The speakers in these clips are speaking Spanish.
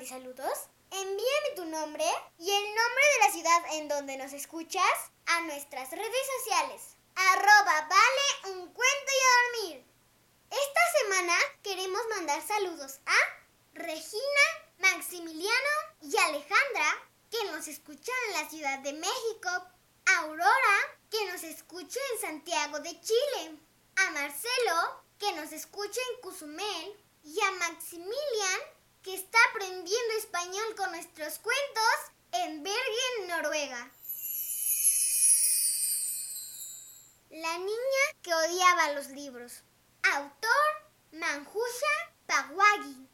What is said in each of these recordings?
Mande saludos, envíame tu nombre y el nombre de la ciudad en donde nos escuchas a nuestras redes sociales. Arroba vale un cuento y a dormir. Esta semana queremos mandar saludos a Regina, Maximiliano y Alejandra, que nos escuchan en la Ciudad de México. Aurora, que nos escucha en Santiago de Chile. A Marcelo, que nos escucha en Cozumel. Y a Maximilian, que está aprendiendo español con nuestros cuentos en Bergen, Noruega. La niña que odiaba los libros. Autor Manjusha Pawagi.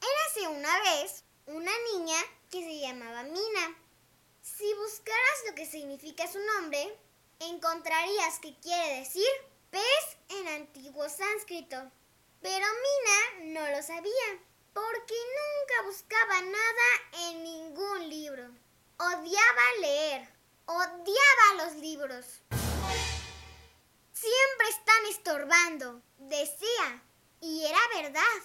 Érase una vez una niña que se llamaba Mina. Si buscaras lo que significa su nombre, encontrarías que quiere decir pez en antiguo sánscrito. Pero Mina no lo sabía, porque nunca buscaba nada en ningún libro. Odiaba leer, odiaba los libros. Siempre están estorbando, decía. Y era verdad,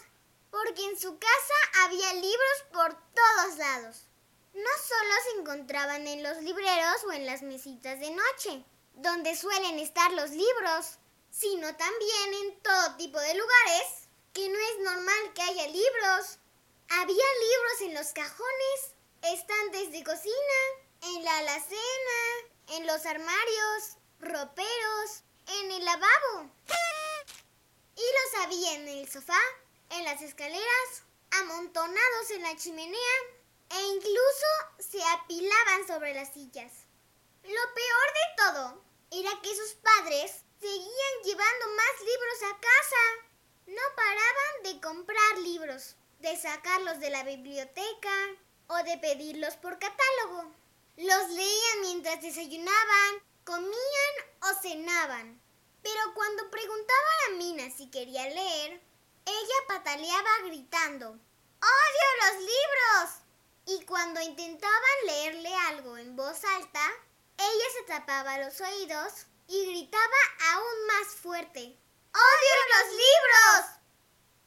porque en su casa había libros por todos lados. No solo se encontraban en los libreros o en las mesitas de noche, donde suelen estar los libros, sino también en todo tipo de lugares que no es normal que haya libros. Había libros en los cajones, estantes de cocina, en la alacena, en los armarios, roperos, en el lavabo. Y los había en el sofá, en las escaleras, amontonados en la chimenea e incluso se apilaban sobre las sillas. Lo peor de todo era que sus padres seguían llevando más libros a casa. No paraban de comprar libros, de sacarlos de la biblioteca o de pedirlos por catálogo. Los leían mientras desayunaban, comían o cenaban. Pero cuando preguntaban a Mina si quería leer, ella pataleaba gritando, ¡Odio los libros! Y cuando intentaban leerle algo en voz alta, ella se tapaba los oídos y gritaba aún más fuerte, ¡Odio los libros!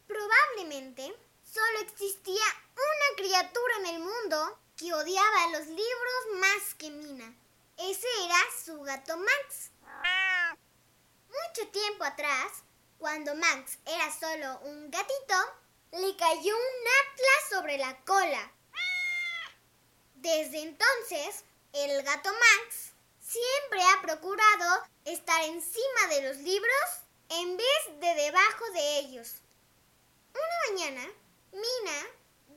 Probablemente solo existía una criatura en el mundo que odiaba los libros más que Mina. Ese era su gato Max. Mucho tiempo atrás, cuando Max era solo un gatito, le cayó un atlas sobre la cola. Desde entonces, el gato Max siempre ha procurado estar encima de los libros en vez de debajo de ellos. Una mañana, Mina,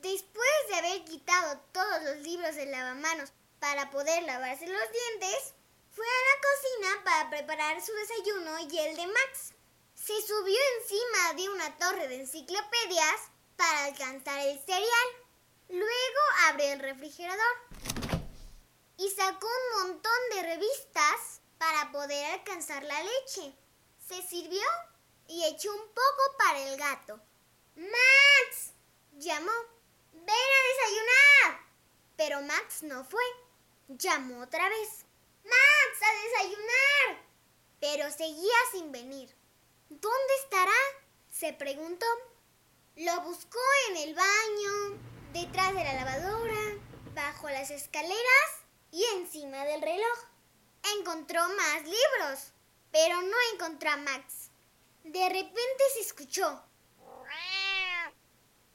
después de haber quitado todos los libros del lavamanos para poder lavarse los dientes, fue a la cocina para preparar su desayuno y el de Max. Se subió encima de una torre de enciclopedias para alcanzar el cereal. Luego abrió el refrigerador y sacó un montón de revistas para poder alcanzar la leche. Se sirvió y echó un poco para el gato. ¡Max! llamó. ¡Ven a desayunar! Pero Max no fue. Llamó otra vez. ¡Max, a desayunar! Pero seguía sin venir. ¿Dónde estará? se preguntó. Lo buscó en el baño, detrás de la lavadora, bajo las escaleras y encima del reloj. Encontró más libros, pero no encontró a Max. De repente se escuchó.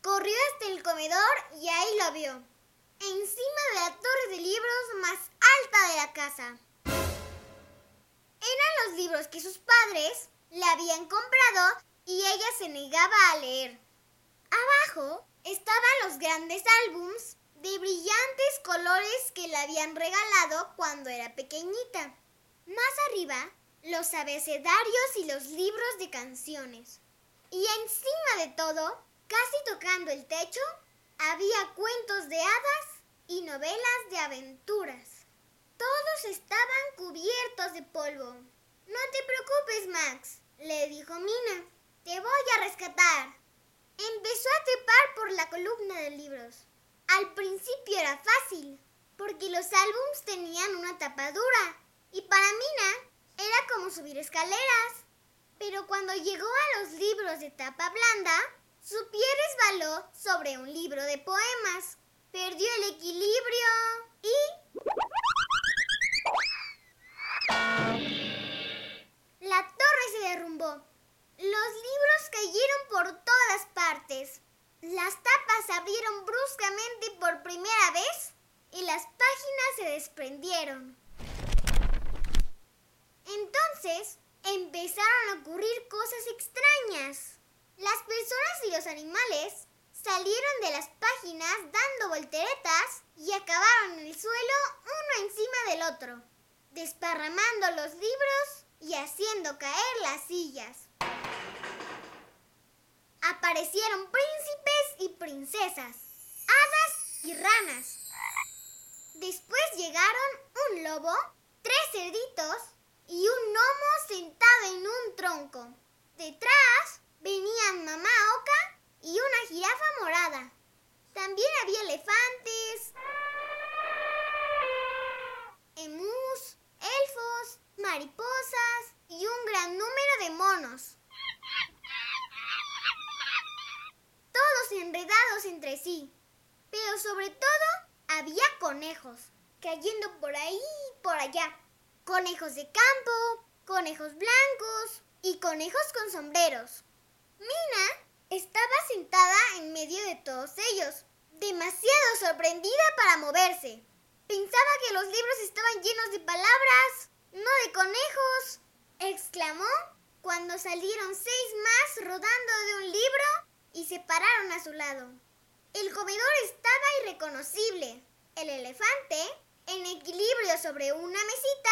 Corrió hasta el comedor y ahí lo vio, encima de la torre de libros más alta de la casa. Eran los libros que sus padres le habían comprado y ella se negaba a leer. Abajo estaban los grandes álbums de brillantes colores que le habían regalado cuando era pequeñita. Más arriba, los abecedarios y los libros de canciones. Y encima de todo, Casi tocando el techo, había cuentos de hadas y novelas de aventuras. Todos estaban cubiertos de polvo. No te preocupes, Max, le dijo Mina. Te voy a rescatar. Empezó a trepar por la columna de libros. Al principio era fácil, porque los álbums tenían una tapadura y para Mina era como subir escaleras. Pero cuando llegó a los libros de tapa blanda, su pie resbaló sobre un libro de poemas, perdió el equilibrio y... animales salieron de las páginas dando volteretas y acabaron en el suelo uno encima del otro, desparramando los libros y haciendo caer las sillas. Aparecieron príncipes y princesas, hadas y ranas. Después llegaron un lobo, tres cerditos y un gnomo sentado en un tronco. Detrás venían mamá oca y una jirafa morada. También había elefantes, emus, elfos, mariposas y un gran número de monos. Todos enredados entre sí. Pero sobre todo había conejos, cayendo por ahí y por allá. Conejos de campo, conejos blancos y conejos con sombreros. Mina estaba sentada en medio de todos ellos, demasiado sorprendida para moverse. Pensaba que los libros estaban llenos de palabras, no de conejos, exclamó cuando salieron seis más rodando de un libro y se pararon a su lado. El comedor estaba irreconocible. El elefante, en equilibrio sobre una mesita,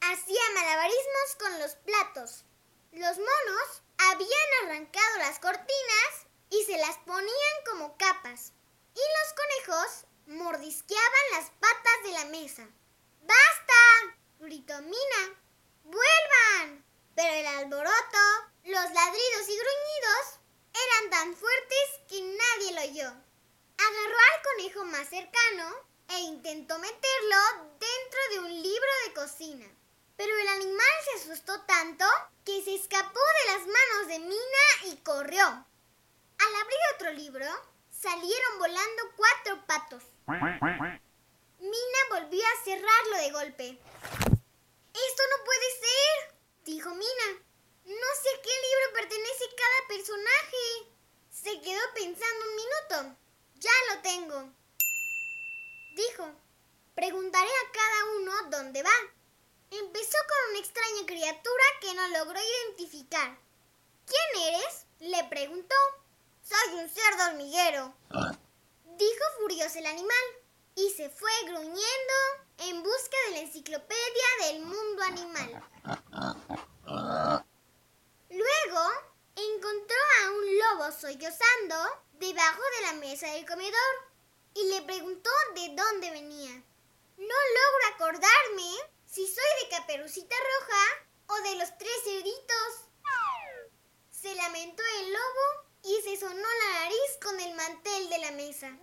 hacía malabarismos con los platos. Los monos habían arrancado las cortinas y se las ponían como capas. Y los conejos mordisqueaban las patas de la mesa. ¡Basta! gritó Mina. ¡Vuelvan! Pero el alboroto, los ladridos y gruñidos eran tan fuertes que nadie lo oyó. Agarró al conejo más cercano e intentó meterlo dentro de un libro de cocina. Pero el animal se asustó tanto que se escapó de las manos de Mina y corrió. Al abrir otro libro, salieron volando cuatro patos. Mina volvió a cerrarlo de golpe. Esto no puede ser, dijo Mina. No sé a qué libro pertenece cada personaje. Se quedó pensando un minuto. Ya lo tengo. Dijo, preguntaré a cada uno dónde va. Empezó con una extraña criatura que no logró identificar. ¿Quién eres? le preguntó. Soy un cerdo hormiguero, dijo furioso el animal, y se fue gruñendo en busca de la enciclopedia del mundo animal. Luego encontró a un lobo sollozando debajo de la mesa del comedor y le preguntó de dónde venía. No logro acordarme si soy de Caperucita Roja o de los tres cerditos. Se lamentó el lobo y se sonó la nariz con el mantel de la mesa.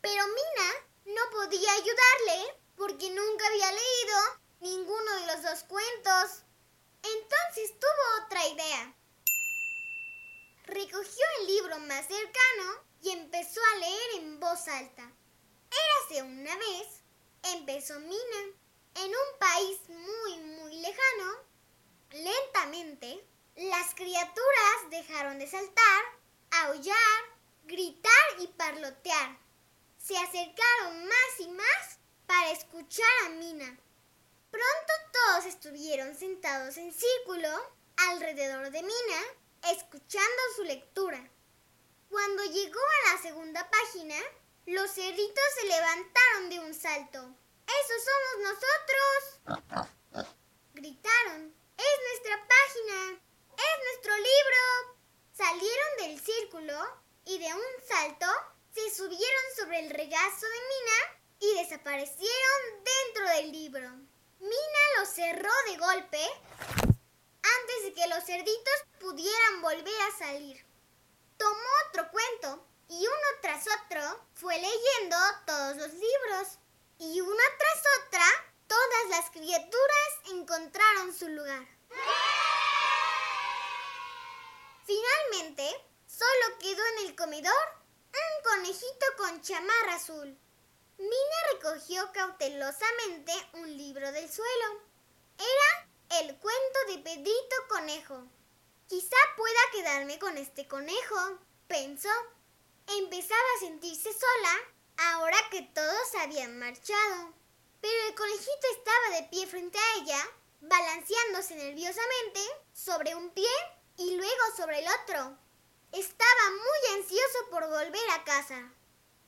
Pero Mina no podía ayudarle porque nunca había leído ninguno de los dos cuentos. Entonces tuvo otra idea. Recogió el libro más cercano y empezó a leer en voz alta. Érase una vez, empezó Mina, en un país muy, muy lejano. Lentamente, las criaturas dejaron de saltar, aullar, gritar y parlotear. Se acercaron más y más para escuchar a Mina. Pronto todos estuvieron sentados en círculo alrededor de Mina, escuchando su lectura. Cuando llegó a la segunda página, los cerditos se levantaron de un salto. ¡Esos somos nosotros! Gritaron. ¡Es nuestra página! ¡Es nuestro libro! crepúsculo y de un salto se subieron sobre el regazo de Mina y desaparecieron dentro del libro. Mina lo cerró de golpe que los cerditos pudieran volver a salir. Tomó otro cuento y uno tras otro fue leyendo todos los libros. Y una tras otra, todas las criaturas encontraron su lugar. Finalmente, solo quedó en el comedor un conejito con chamarra azul. Mina recogió cautelosamente un libro del suelo. Era el cuento de Pedrito Conejo. Quizá pueda quedarme con este conejo, pensó. Empezaba a sentirse sola ahora que todos habían marchado. Pero el conejito estaba de pie frente a ella, balanceándose nerviosamente sobre un pie y luego sobre el otro. Estaba muy ansioso por volver a casa.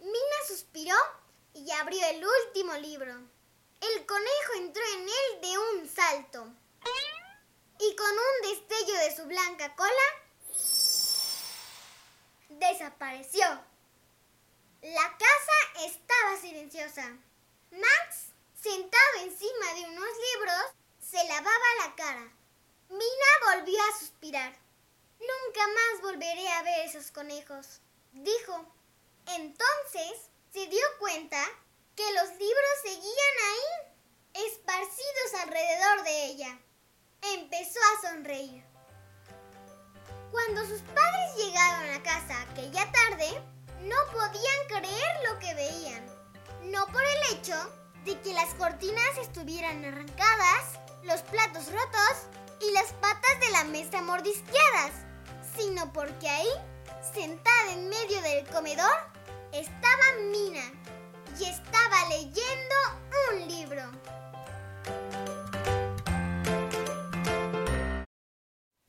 Mina suspiró y abrió el último libro. El conejo entró en él de un salto. Y con un destello de su blanca cola, desapareció. La casa estaba silenciosa. Max, sentado encima de unos libros, se lavaba la cara. Mina volvió a suspirar. Nunca más volveré a ver esos conejos, dijo. Entonces se dio cuenta que los libros seguían ahí, esparcidos alrededor de ella. Empezó a sonreír. Cuando sus padres llegaron a casa aquella tarde, no podían creer lo que veían. No por el hecho de que las cortinas estuvieran arrancadas, los platos rotos y las patas de la mesa mordisqueadas, sino porque ahí, sentada en medio del comedor, estaba Mina y estaba leyendo un libro.